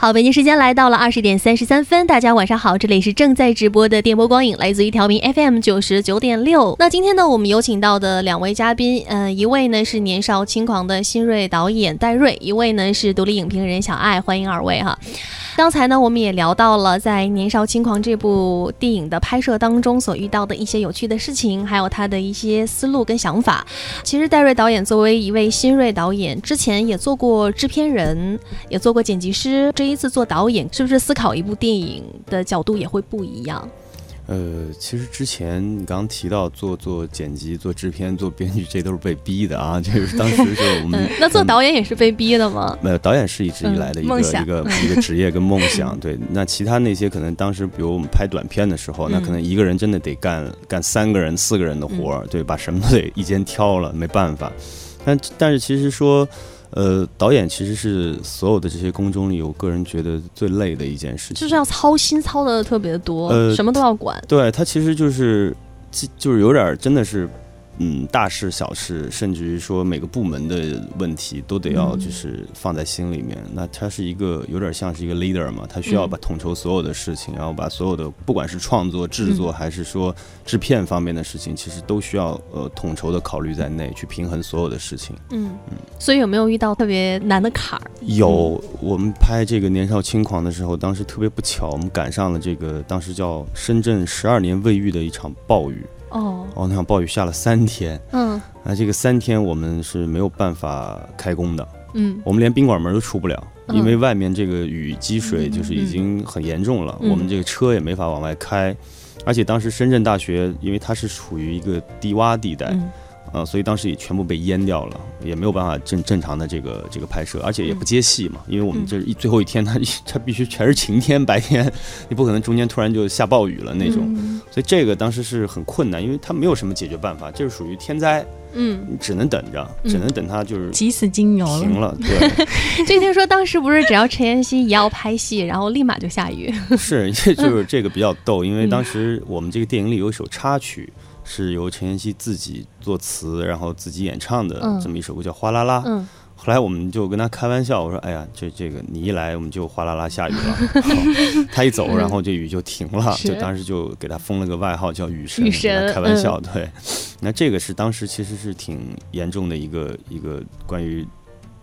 好，北京时间来到了二十点三十三分，大家晚上好，这里是正在直播的电波光影，来自于调频 FM 九十九点六。那今天呢，我们有请到的两位嘉宾，呃，一位呢是年少轻狂的新锐导演戴瑞，一位呢是独立影评人小爱，欢迎二位哈。刚才呢，我们也聊到了在《年少轻狂》这部电影的拍摄当中所遇到的一些有趣的事情，还有他的一些思路跟想法。其实戴瑞导演作为一位新锐导演，之前也做过制片人，也做过剪辑师，这一次做导演，是不是思考一部电影的角度也会不一样？呃，其实之前你刚刚提到做做剪辑、做制片、做编剧，这都是被逼的啊。就是当时就我们那做导演也是被逼的吗？没有，导演是一直以来的一个一个一个职业跟梦想。对，那其他那些可能当时，比如我们拍短片的时候，那可能一个人真的得干干三个人、四个人的活儿，对，把什么都得一肩挑了，没办法。但但是其实说。呃，导演其实是所有的这些工中里，我个人觉得最累的一件事情，就是要操心操的特别多，呃，什么都要管。对他其实就是，就是有点真的是。嗯，大事小事，甚至于说每个部门的问题，都得要就是放在心里面。那他是一个有点像是一个 leader 嘛，他需要把统筹所有的事情，然后把所有的不管是创作、制作还是说制片方面的事情，其实都需要呃统筹的考虑在内，去平衡所有的事情。嗯嗯。所以有没有遇到特别难的坎儿？有，我们拍这个《年少轻狂》的时候，当时特别不巧，我们赶上了这个当时叫深圳十二年未遇的一场暴雨。哦。哦，那场暴雨下了三天，嗯，那这个三天我们是没有办法开工的，嗯，我们连宾馆门都出不了，因为外面这个雨积水就是已经很严重了，我们这个车也没法往外开，而且当时深圳大学因为它是处于一个低洼地带。呃，所以当时也全部被淹掉了，也没有办法正正常的这个这个拍摄，而且也不接戏嘛，因为我们这一最后一天，它 它必须全是晴天白天，你不可能中间突然就下暴雨了那种，所以这个当时是很困难，因为它没有什么解决办法，这是属于天灾，嗯，你只能等着，只能等它就是急死金牛了，停了。对，就听说当时不是只要陈妍希一要拍戏，然后立马就下雨，是，就是这个比较逗，因为当时我们这个电影里有一首插曲。是由陈妍希自己作词，然后自己演唱的这么一首歌，叫《哗啦啦》。后来我们就跟他开玩笑，我说：“哎呀，这这个你一来，我们就哗啦啦下雨了。”他一走，然后这雨就停了。就当时就给他封了个外号，叫雨神。雨神开玩笑，对。那这个是当时其实是挺严重的一个一个关于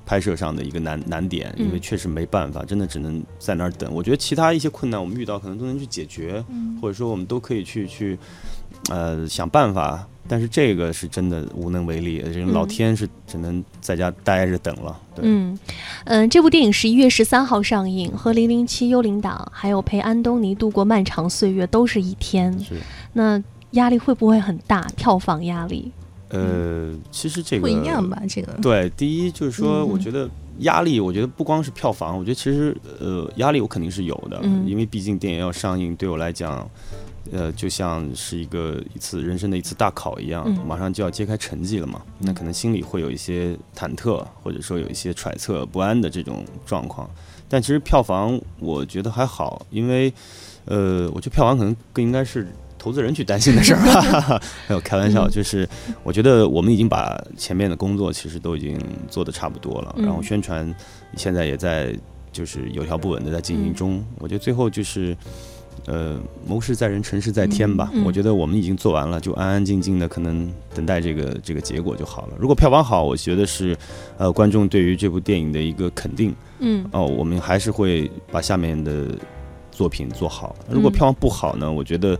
拍摄上的一个难难点，因为确实没办法，真的只能在那儿等。我觉得其他一些困难我们遇到可能都能去解决，或者说我们都可以去去。呃，想办法，但是这个是真的无能为力，这个老天是只能在家待着等了。嗯嗯，这部电影十一月十三号上映，和《零零七：幽灵党》还有陪安东尼度过漫长岁月都是一天。是，那压力会不会很大？票房压力？呃，其实这个不一样吧？这个对，第一就是说，我觉得压力，我觉得不光是票房，我觉得其实呃，压力我肯定是有的，因为毕竟电影要上映，对我来讲。呃，就像是一个一次人生的一次大考一样，马上就要揭开成绩了嘛。那可能心里会有一些忐忑，或者说有一些揣测不安的这种状况。但其实票房我觉得还好，因为呃，我觉得票房可能更应该是投资人去担心的事儿。没有开玩笑，就是我觉得我们已经把前面的工作其实都已经做的差不多了，然后宣传现在也在就是有条不紊的在进行中。我觉得最后就是。呃，谋事在人，成事在天吧。我觉得我们已经做完了，就安安静静的，可能等待这个这个结果就好了。如果票房好，我觉得是呃观众对于这部电影的一个肯定。嗯，哦，我们还是会把下面的作品做好。如果票房不好呢？我觉得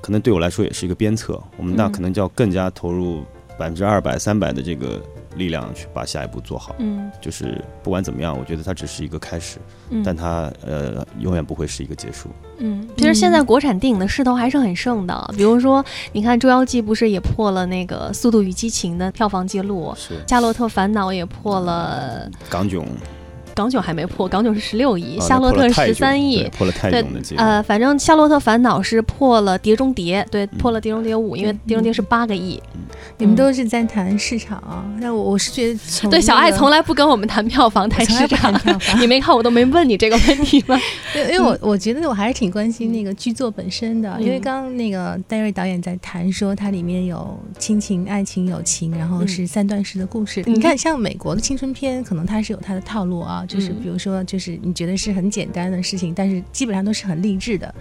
可能对我来说也是一个鞭策。我们那可能就要更加投入百分之二百、三百的这个。力量去把下一步做好，嗯，就是不管怎么样，我觉得它只是一个开始，嗯，但它呃永远不会是一个结束，嗯，其实现在国产电影的势头还是很盛的，比如说你看《捉妖记》不是也破了那个《速度与激情》的票房记录，是《夏洛特烦恼》也破了，港囧。港囧还没破，港囧是十六亿，夏洛特十三亿，破了泰囧的记录。呃，反正夏洛特烦恼是破了碟中谍，对，破了碟中谍五，因为碟中谍是八个亿。你们都是在谈市场啊，那我我是觉得，对小爱从来不跟我们谈票房，谈市场。你没看我都没问你这个问题吗？因为我我觉得我还是挺关心那个剧作本身的，因为刚刚那个戴瑞导演在谈说它里面有亲情、爱情、友情，然后是三段式的故事。你看，像美国的青春片，可能它是有它的套路啊。就是比如说，就是你觉得是很简单的事情，但是基本上都是很励志的。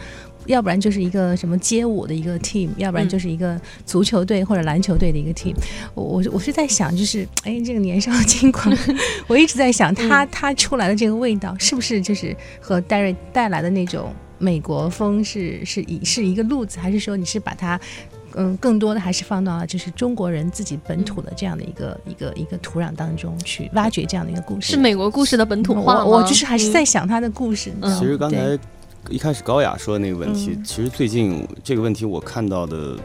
要不然就是一个什么街舞的一个 team，要不然就是一个足球队或者篮球队的一个 team。我我我是在想，就是哎，这个年少轻狂，我一直在想，他他出来的这个味道，是不是就是和戴瑞带来的那种美国风是是一是一个路子，还是说你是把它嗯更多的还是放到了就是中国人自己本土的这样的一个一个一个土壤当中去挖掘这样的一个故事？是美国故事的本土化我就是还是在想他的故事。其实刚才。一开始高雅说的那个问题，其实最近这个问题我看到的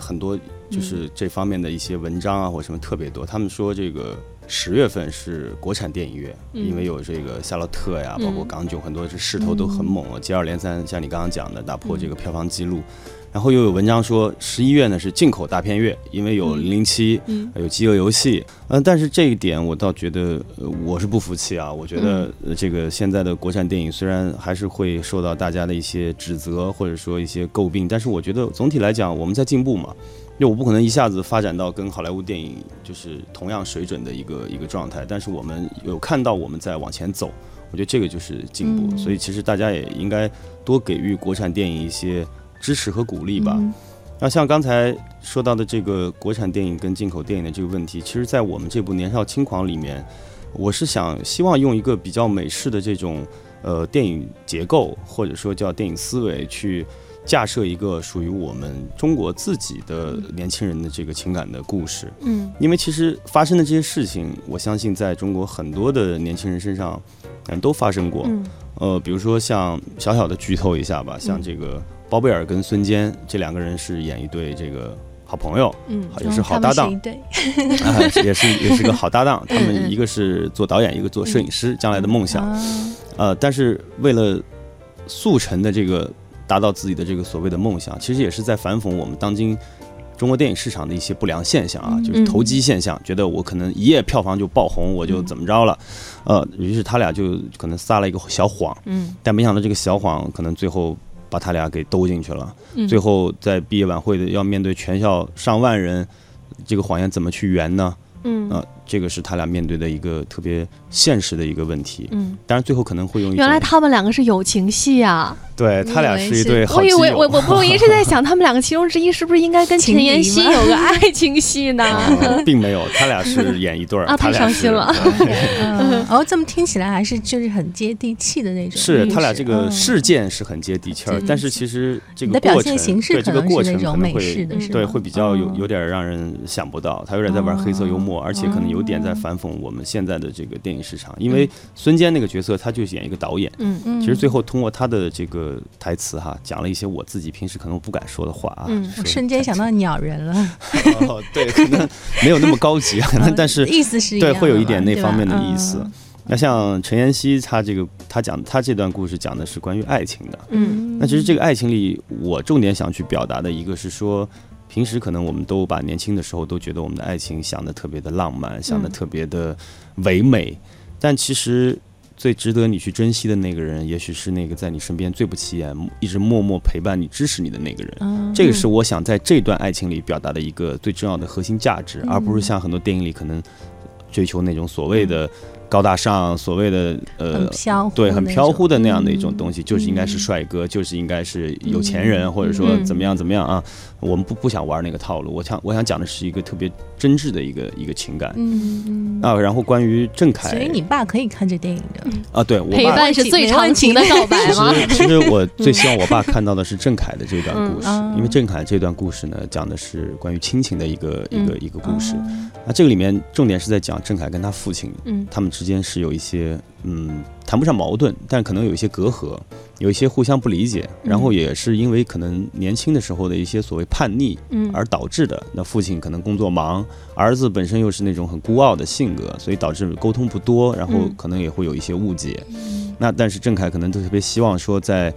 很多，就是这方面的一些文章啊或什么特别多。他们说这个十月份是国产电影月，因为有这个《夏洛特》呀，包括《港囧》，很多是势头都很猛，接二连三，像你刚刚讲的，打破这个票房记录。然后又有文章说十一月呢是进口大片月，因为有零零七，有饥饿游戏，嗯，但是这一点我倒觉得我是不服气啊。我觉得这个现在的国产电影虽然还是会受到大家的一些指责或者说一些诟病，但是我觉得总体来讲我们在进步嘛。因为我不可能一下子发展到跟好莱坞电影就是同样水准的一个一个状态，但是我们有看到我们在往前走，我觉得这个就是进步。所以其实大家也应该多给予国产电影一些。支持和鼓励吧。那像刚才说到的这个国产电影跟进口电影的这个问题，其实，在我们这部《年少轻狂》里面，我是想希望用一个比较美式的这种呃电影结构，或者说叫电影思维，去架设一个属于我们中国自己的年轻人的这个情感的故事。嗯，因为其实发生的这些事情，我相信在中国很多的年轻人身上，嗯，都发生过。嗯呃，比如说像小小的剧透一下吧，像这个。包贝尔跟孙坚这两个人是演一对这个好朋友，嗯，也是好搭档，对，也是也是个好搭档。他们一个是做导演，一个做摄影师，将来的梦想。呃，但是为了速成的这个达到自己的这个所谓的梦想，其实也是在反讽我们当今中国电影市场的一些不良现象啊，就是投机现象。觉得我可能一夜票房就爆红，我就怎么着了？呃，于是他俩就可能撒了一个小谎，嗯，但没想到这个小谎可能最后。把他俩给兜进去了，最后在毕业晚会的要面对全校上万人，这个谎言怎么去圆呢？嗯。啊，这个是他俩面对的一个特别现实的一个问题。嗯，当然最后可能会用原来他们两个是友情戏啊。对他俩是一对好基友。我以为我我不一直在想，他们两个其中之一是不是应该跟陈妍希有个爱情戏呢？并没有，他俩是演一对儿。啊，太伤心了。哦，这么听起来还是就是很接地气的那种。是他俩这个事件是很接地气儿，但是其实这个过程对这个过程可能会对会比较有有点让人想不到，他有点在玩黑色幽默，而且可能有点在反讽我们现在的这个电影市场。因为孙坚那个角色，他就演一个导演。嗯嗯。其实最后通过他的这个。台词哈，讲了一些我自己平时可能不敢说的话啊。嗯，我瞬间想到鸟人了。哦，对，可能没有那么高级，可能但是意思是对，会有一点那方面的意思。那像陈妍希，她这个她讲她这段故事讲的是关于爱情的。嗯，那其实这个爱情里，我重点想去表达的一个是说，平时可能我们都把年轻的时候都觉得我们的爱情想的特别的浪漫，想的特别的唯美，但其实。最值得你去珍惜的那个人，也许是那个在你身边最不起眼、一直默默陪伴你、支持你的那个人。这个是我想在这段爱情里表达的一个最重要的核心价值，而不是像很多电影里可能追求那种所谓的。高大上，所谓的呃，对，很飘忽的那样的一种东西，就是应该是帅哥，就是应该是有钱人，或者说怎么样怎么样啊？我们不不想玩那个套路。我想我想讲的是一个特别真挚的一个一个情感。啊，然后关于郑恺，所以你爸可以看这电影的啊？对，陪伴是最长情的告白吗？其实我 最希望我爸看到的是郑恺的这段故事，因为郑恺这段故事呢，讲的是关于亲情的一个一个一个故事。那这个里面重点是在讲郑恺跟他父亲，嗯，他们之间是有一些，嗯，谈不上矛盾，但可能有一些隔阂，有一些互相不理解，然后也是因为可能年轻的时候的一些所谓叛逆，嗯，而导致的。那父亲可能工作忙，儿子本身又是那种很孤傲的性格，所以导致沟通不多，然后可能也会有一些误解。那但是郑恺可能都特别希望说，在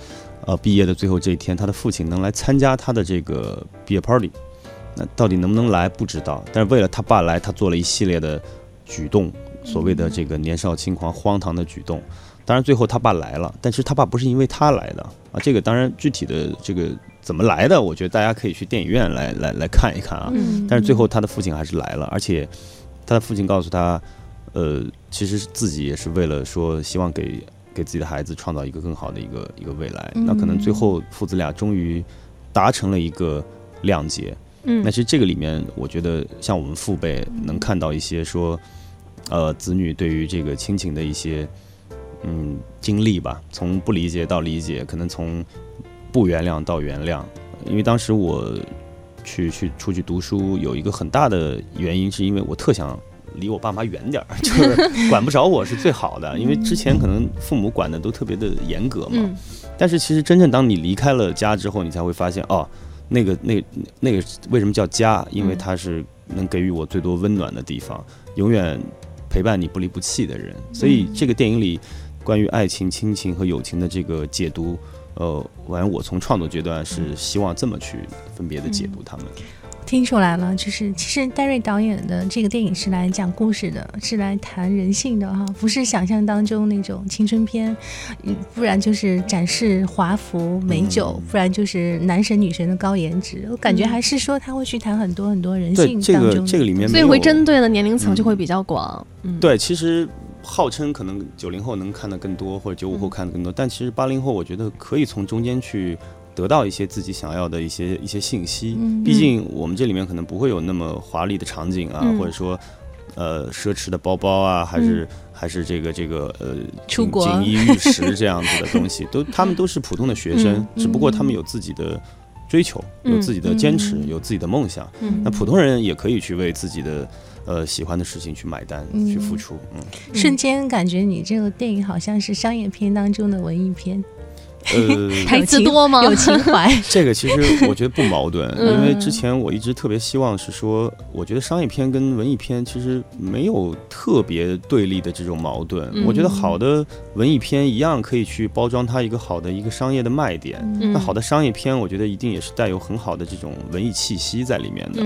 呃毕业的最后这一天，他的父亲能来参加他的这个毕业 party。那到底能不能来不知道，但是为了他爸来，他做了一系列的举动。所谓的这个年少轻狂、荒唐的举动，当然最后他爸来了，但是他爸不是因为他来的啊。这个当然具体的这个怎么来的，我觉得大家可以去电影院来来来看一看啊。但是最后他的父亲还是来了，而且他的父亲告诉他，呃，其实自己也是为了说希望给给自己的孩子创造一个更好的一个一个未来。那可能最后父子俩终于达成了一个谅解。嗯，那其实这个里面，我觉得像我们父辈能看到一些说，呃，子女对于这个亲情的一些嗯经历吧，从不理解到理解，可能从不原谅到原谅。因为当时我去去出去读书，有一个很大的原因，是因为我特想离我爸妈远点儿，就是管不着我是最好的。因为之前可能父母管的都特别的严格嘛，但是其实真正当你离开了家之后，你才会发现哦。那个、那、那个为什么叫家？因为它是能给予我最多温暖的地方，永远陪伴你不离不弃的人。所以这个电影里关于爱情、亲情和友情的这个解读，呃，反正我从创作阶段是希望这么去分别的解读他们。听出来了，就是其实戴瑞导演的这个电影是来讲故事的，是来谈人性的哈，不是想象当中那种青春片，不然就是展示华服美酒，不然就是男神女神的高颜值。我感觉还是说他会去谈很多很多人性当中。这个这个里面，所以会针对的年龄层就会比较广。嗯，对，其实号称可能九零后能看的更多，或者九五后看的更多，但其实八零后我觉得可以从中间去。得到一些自己想要的一些一些信息，毕竟我们这里面可能不会有那么华丽的场景啊，或者说，呃，奢侈的包包啊，还是还是这个这个呃，锦锦衣玉食这样子的东西，都 他们都是普通的学生，只不过他们有自己的追求，有自己的坚持，有自己的梦想。那普通人也可以去为自己的呃喜欢的事情去买单，去付出。嗯，瞬间感觉你这个电影好像是商业片当中的文艺片。呃，台词多吗？有情怀。这个其实我觉得不矛盾，因为之前我一直特别希望是说，我觉得商业片跟文艺片其实没有特别对立的这种矛盾。我觉得好的文艺片一样可以去包装它一个好的一个商业的卖点。那好的商业片，我觉得一定也是带有很好的这种文艺气息在里面的。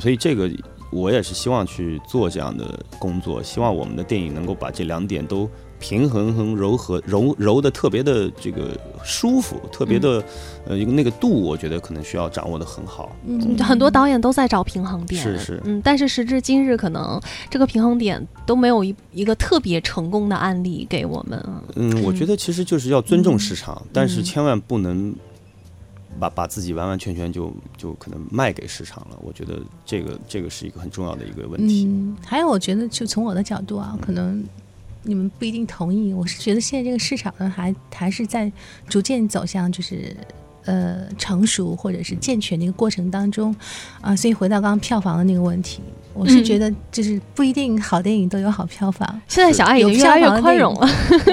所以这个我也是希望去做这样的工作，希望我们的电影能够把这两点都。平衡和柔和柔柔的特别的这个舒服，特别的呃一个那个度，我觉得可能需要掌握的很好。嗯，很多导演都在找平衡点。是是。嗯，但是时至今日，可能这个平衡点都没有一一个特别成功的案例给我们。嗯，我觉得其实就是要尊重市场，但是千万不能把把自己完完全全就就可能卖给市场了。我觉得这个这个是一个很重要的一个问题。嗯，还有我觉得就从我的角度啊，可能。你们不一定同意，我是觉得现在这个市场呢，还还是在逐渐走向就是呃成熟或者是健全的一个过程当中啊。所以回到刚刚票房的那个问题，我是觉得就是不一定好电影都有好票房。现在小爱已经越来越宽容了，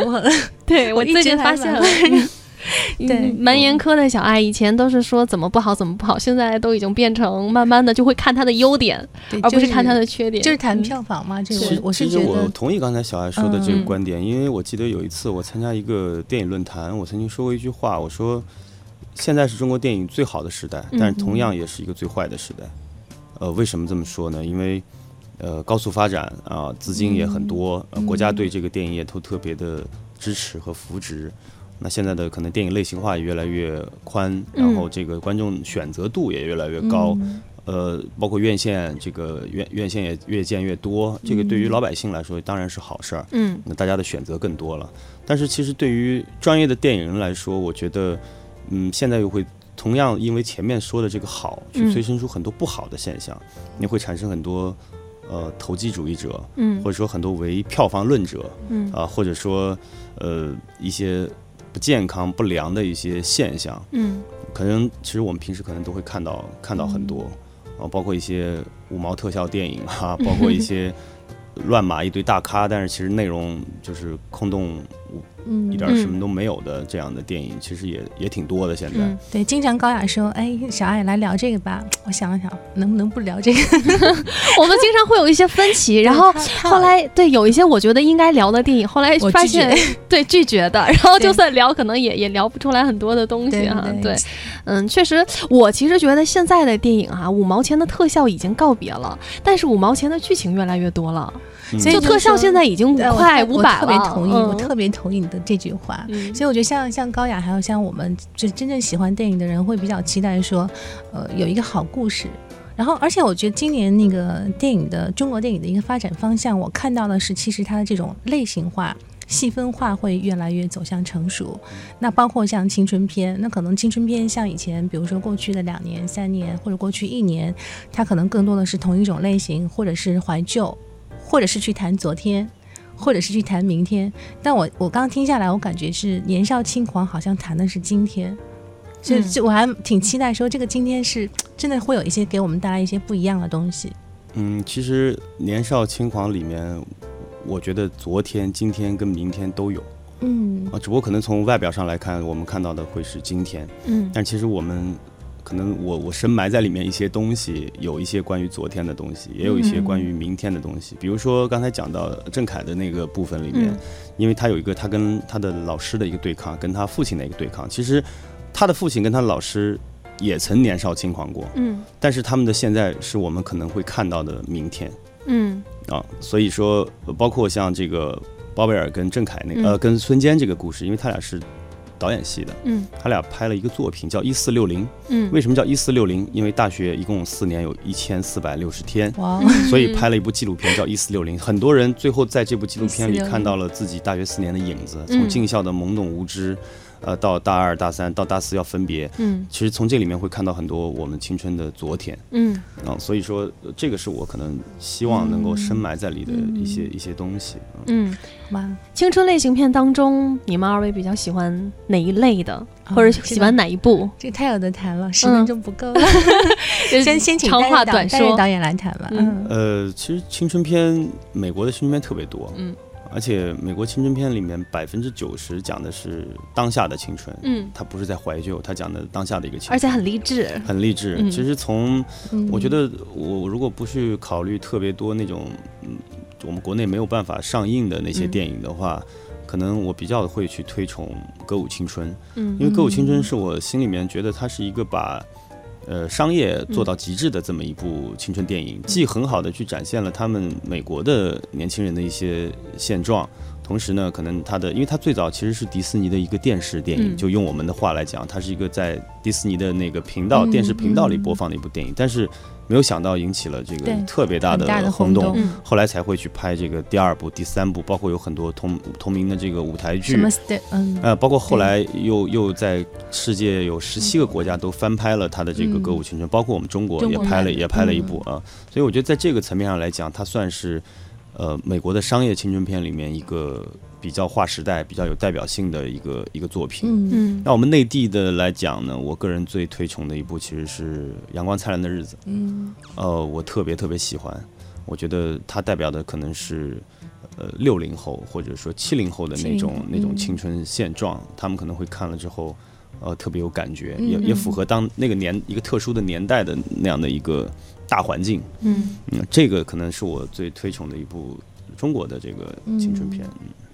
我 对我最近发现了。对，蛮严苛的小爱，以前都是说怎么不好怎么不好，现在都已经变成慢慢的就会看他的优点，而不是看他的缺点。就是谈票房嘛，这个我是觉得。我同意刚才小爱说的这个观点，因为我记得有一次我参加一个电影论坛，我曾经说过一句话，我说现在是中国电影最好的时代，但是同样也是一个最坏的时代。呃，为什么这么说呢？因为呃高速发展啊，资金也很多，国家对这个电影业都特别的支持和扶植。那现在的可能电影类型化也越来越宽，然后这个观众选择度也越来越高，呃，包括院线这个院院线也越建越多，这个对于老百姓来说当然是好事儿，嗯，那大家的选择更多了。但是其实对于专业的电影人来说，我觉得，嗯，现在又会同样因为前面说的这个好，去催生出很多不好的现象，你会产生很多呃投机主义者，嗯，或者说很多唯票房论者，嗯，啊，或者说呃一些。不健康、不良的一些现象，嗯，可能其实我们平时可能都会看到看到很多，啊，包括一些五毛特效电影啊，包括一些乱码一堆大咖，但是其实内容就是空洞。一点什么都没有的这样的电影，其实也也挺多的。现在对，经常高雅说：“哎，小爱来聊这个吧。”我想了想，能不能不聊这个？我们经常会有一些分歧，然后后来对有一些我觉得应该聊的电影，后来发现 对拒绝的，然后就算聊，可能也也聊不出来很多的东西哈。对，嗯，确实，我其实觉得现在的电影哈，五毛钱的特效已经告别了，但是五毛钱的剧情越来越多了。所以特效现在已经五块五百了，特别同意，我特别同意你的这句话。所以我觉得像像高雅，还有像我们就真正喜欢电影的人，会比较期待说，呃，有一个好故事，然后，而且我觉得今年那个电影的中国电影的一个发展方向，我看到的是，其实它的这种类型化、细分化会越来越走向成熟。那包括像青春片，那可能青春片像以前，比如说过去的两年、三年或者过去一年，它可能更多的是同一种类型，或者是怀旧，或者是去谈昨天。或者是去谈明天，但我我刚听下来，我感觉是年少轻狂，好像谈的是今天，就就我还挺期待说这个今天是真的会有一些给我们带来一些不一样的东西。嗯，其实年少轻狂里面，我觉得昨天、今天跟明天都有，嗯。啊，只不过可能从外表上来看，我们看到的会是今天，嗯，但其实我们。可能我我深埋在里面一些东西，有一些关于昨天的东西，也有一些关于明天的东西。比如说刚才讲到郑恺的那个部分里面，因为他有一个他跟他的老师的一个对抗，跟他父亲的一个对抗。其实他的父亲跟他老师也曾年少轻狂过，嗯，但是他们的现在是我们可能会看到的明天，嗯啊，所以说包括像这个包贝尔跟郑恺那个呃跟孙坚这个故事，因为他俩是。导演系的，嗯，他俩拍了一个作品叫《一四六零》，嗯，为什么叫一四六零？因为大学一共四年，有一千四百六十天，哇，所以拍了一部纪录片叫《一四六零》。很多人最后在这部纪录片里看到了自己大学四年的影子，从进校的懵懂无知。呃，到大二、大三到大四要分别，嗯，其实从这里面会看到很多我们青春的昨天，嗯，啊，所以说这个是我可能希望能够深埋在里的一些一些东西，嗯，好吧，青春类型片当中，你们二位比较喜欢哪一类的，或者喜欢哪一部？这太有的谈了，十分钟不够了，先先请长话短说导演来谈吧。嗯，呃，其实青春片，美国的青春片特别多，嗯。而且美国青春片里面百分之九十讲的是当下的青春，嗯，它不是在怀旧，它讲的当下的一个青春，而且很励志，很励志。其实从我觉得我如果不去考虑特别多那种，嗯，我们国内没有办法上映的那些电影的话，可能我比较会去推崇《歌舞青春》，嗯，因为《歌舞青春》是我心里面觉得它是一个把。呃，商业做到极致的这么一部青春电影，既很好的去展现了他们美国的年轻人的一些现状，同时呢，可能它的，因为它最早其实是迪士尼的一个电视电影，就用我们的话来讲，它是一个在迪士尼的那个频道电视频道里播放的一部电影，但是。没有想到引起了这个特别大的轰动，后来才会去拍这个第二部、第三部，包括有很多同同名的这个舞台剧，什么嗯，呃，包括后来又又在世界有十七个国家都翻拍了他的这个歌舞青春，包括我们中国也拍了也拍了一部啊，所以我觉得在这个层面上来讲，它算是呃美国的商业青春片里面一个。比较划时代、比较有代表性的一个一个作品。嗯嗯。那我们内地的来讲呢，我个人最推崇的一部其实是《阳光灿烂的日子》。嗯。呃，我特别特别喜欢，我觉得它代表的可能是呃六零后或者说七零后的那种那种青春现状，他们可能会看了之后，呃，特别有感觉，也也符合当那个年一个特殊的年代的那样的一个大环境。嗯。嗯，这个可能是我最推崇的一部中国的这个青春片。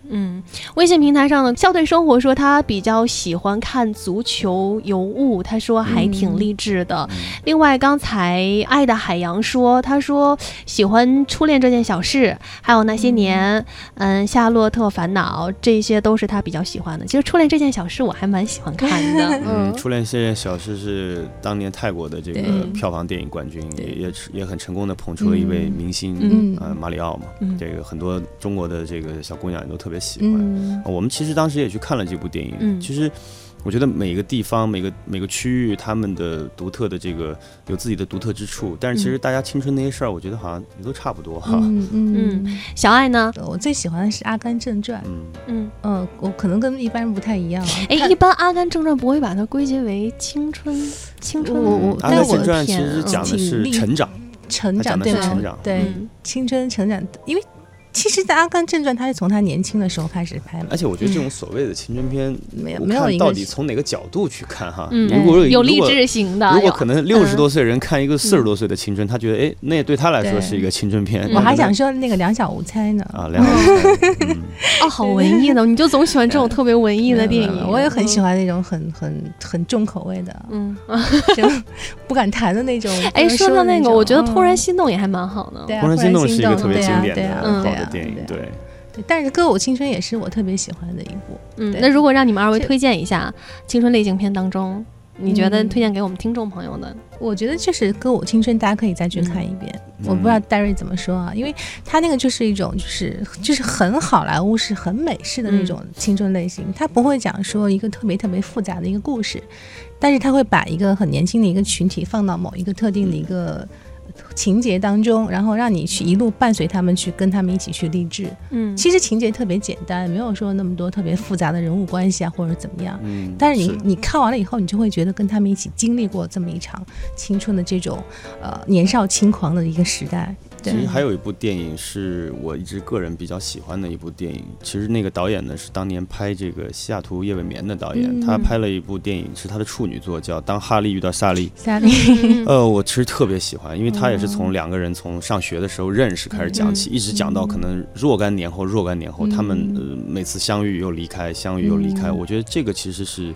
嗯。嗯，微信平台上的校队生活说他比较喜欢看足球尤物，他说还挺励志的。另外，刚才爱的海洋说，他说喜欢初恋这件小事，还有那些年，嗯，夏洛特烦恼，这些都是他比较喜欢的。其实初恋这件小事我还蛮喜欢看的。嗯，初恋这件小事是当年泰国的这个票房电影冠军，也也也很成功的捧出了一位明星，嗯，马里奥嘛。这个很多中国的这个小姑娘也都特别。别喜欢，我们其实当时也去看了这部电影。其实，我觉得每个地方、每个每个区域，他们的独特的这个有自己的独特之处。但是，其实大家青春那些事儿，我觉得好像也都差不多哈。嗯嗯。小爱呢？我最喜欢的是《阿甘正传》。嗯嗯嗯，我可能跟一般人不太一样。哎，一般《阿甘正传》不会把它归结为青春？青春？我我，阿甘正传其实讲的是成长，成长对成长对青春成长，因为。其实，在《阿甘正传》，他是从他年轻的时候开始拍的。而且，我觉得这种所谓的青春片，没有没有到底从哪个角度去看哈？如果有励志型的，如果可能六十多岁人看一个四十多岁的青春，他觉得哎，那对他来说是一个青春片。我还想说那个《两小无猜》呢。啊，两小无猜。哦，好文艺的，你就总喜欢这种特别文艺的电影。我也很喜欢那种很很很重口味的，嗯，不敢谈的那种。哎，说到那个，我觉得《怦然心动》也还蛮好的。怦然心动是一个特别经典的好的电影，对。对但是《歌舞青春》也是我特别喜欢的一部。嗯，那如果让你们二位推荐一下青春类型片当中你觉得推荐给我们听众朋友的？我觉得就是《歌舞青春》，大家可以再去看一遍。我不知道戴瑞怎么说啊，因为他那个就是一种，就是就是很好莱坞式、很美式的那种青春类型。他不会讲说一个特别特别复杂的一个故事，但是他会把一个很年轻的一个群体放到某一个特定的一个。情节当中，然后让你去一路伴随他们去跟他们一起去励志。嗯，其实情节特别简单，没有说那么多特别复杂的人物关系啊，或者怎么样。嗯，但是你你看完了以后，你就会觉得跟他们一起经历过这么一场青春的这种呃年少轻狂的一个时代。其实还有一部电影是我一直个人比较喜欢的一部电影。其实那个导演呢是当年拍这个《西雅图夜未眠》的导演，他拍了一部电影是他的处女作，叫《当哈利遇到莎莉》。莎莉，呃，我其实特别喜欢，因为他也是从两个人从上学的时候认识开始讲起，一直讲到可能若干年后，若干年后他们呃每次相遇又离开，相遇又离开。我觉得这个其实是。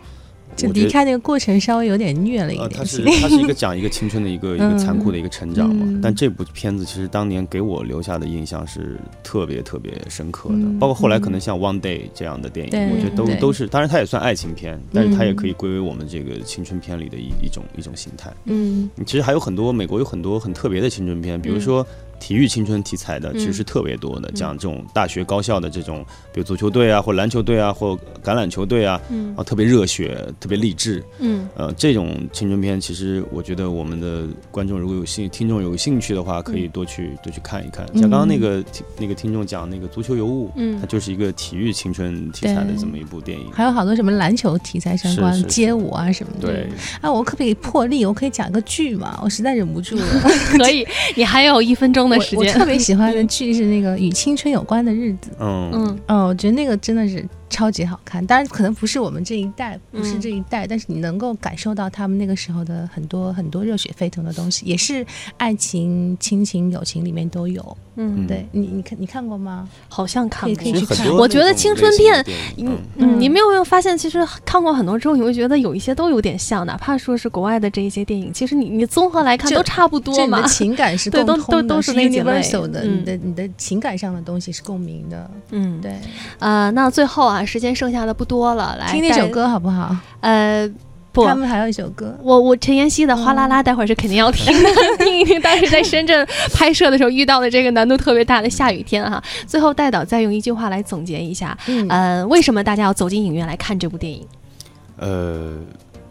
就离开那个过程稍微有点虐了一点。它是它是一个讲一个青春的一个 一个残酷的一个成长嘛。但这部片子其实当年给我留下的印象是特别特别深刻的。包括后来可能像《One Day》这样的电影，我觉得都都是，当然它也算爱情片，但是它也可以归为我们这个青春片里的一一种一种形态。嗯，其实还有很多美国有很多很特别的青春片，比如说。体育青春题材的其实是特别多的，讲这种大学高校的这种，比如足球队啊，或篮球队啊，或橄榄球队啊，啊，特别热血，特别励志，嗯，呃，这种青春片，其实我觉得我们的观众如果有兴听众有兴趣的话，可以多去多去看一看。像刚刚那个那个听众讲那个足球尤物，嗯，它就是一个体育青春题材的这么一部电影。还有好多什么篮球题材相关、街舞啊什么的。对，啊，我可不可以破例？我可以讲个剧嘛？我实在忍不住了。可以，你还有一分钟。我我特别喜欢的剧是那个与青春有关的日子，嗯。嗯。哦，我觉得那个真的是。超级好看，当然可能不是我们这一代，不是这一代，但是你能够感受到他们那个时候的很多很多热血沸腾的东西，也是爱情、亲情、友情里面都有。嗯，对你，你看你看过吗？好像看过，可以去看。我觉得青春片，嗯嗯，你没有没有发现，其实看过很多之后，你会觉得有一些都有点像，哪怕说是国外的这一些电影，其实你你综合来看都差不多嘛。情感是 对，都都都是那几类的，你的你的情感上的东西是共鸣的。嗯，对。呃，那最后啊。时间剩下的不多了，来听那首歌好不好？呃，不，他们还有一首歌，我我陈妍希的《哗啦啦》，待会儿是肯定要听 的，听一听当时在深圳拍摄的时候遇到的这个难度特别大的下雨天哈。最后，戴导再用一句话来总结一下，呃，为什么大家要走进影院来看这部电影？呃，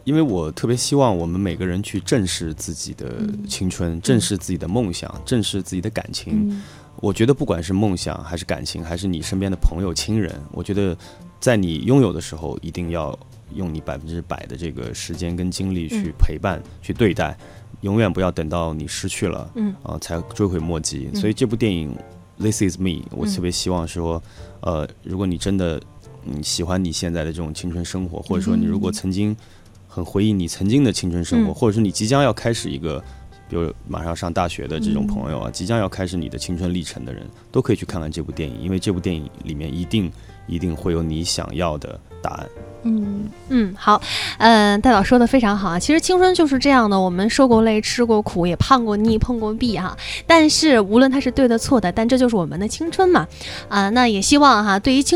因为我特别希望我们每个人去正视自己的青春，正视自己的梦想，正视自己的感情。我觉得不管是梦想还是感情，还是你身边的朋友亲人，我觉得在你拥有的时候，一定要用你百分之百的这个时间跟精力去陪伴、去对待，永远不要等到你失去了，嗯。啊，才追悔莫及。所以这部电影《This Is Me》，我特别希望说，呃，如果你真的嗯喜欢你现在的这种青春生活，或者说你如果曾经很回忆你曾经的青春生活，或者是你即将要开始一个。比如马上要上大学的这种朋友啊，即将要开始你的青春历程的人，都可以去看看这部电影，因为这部电影里面一定一定会有你想要的答案。嗯嗯，好，嗯，戴导说的非常好啊。其实青春就是这样的，我们受过累，吃过苦，也胖过腻，碰过壁哈。但是无论它是对的错的，但这就是我们的青春嘛。啊，那也希望哈，对于青。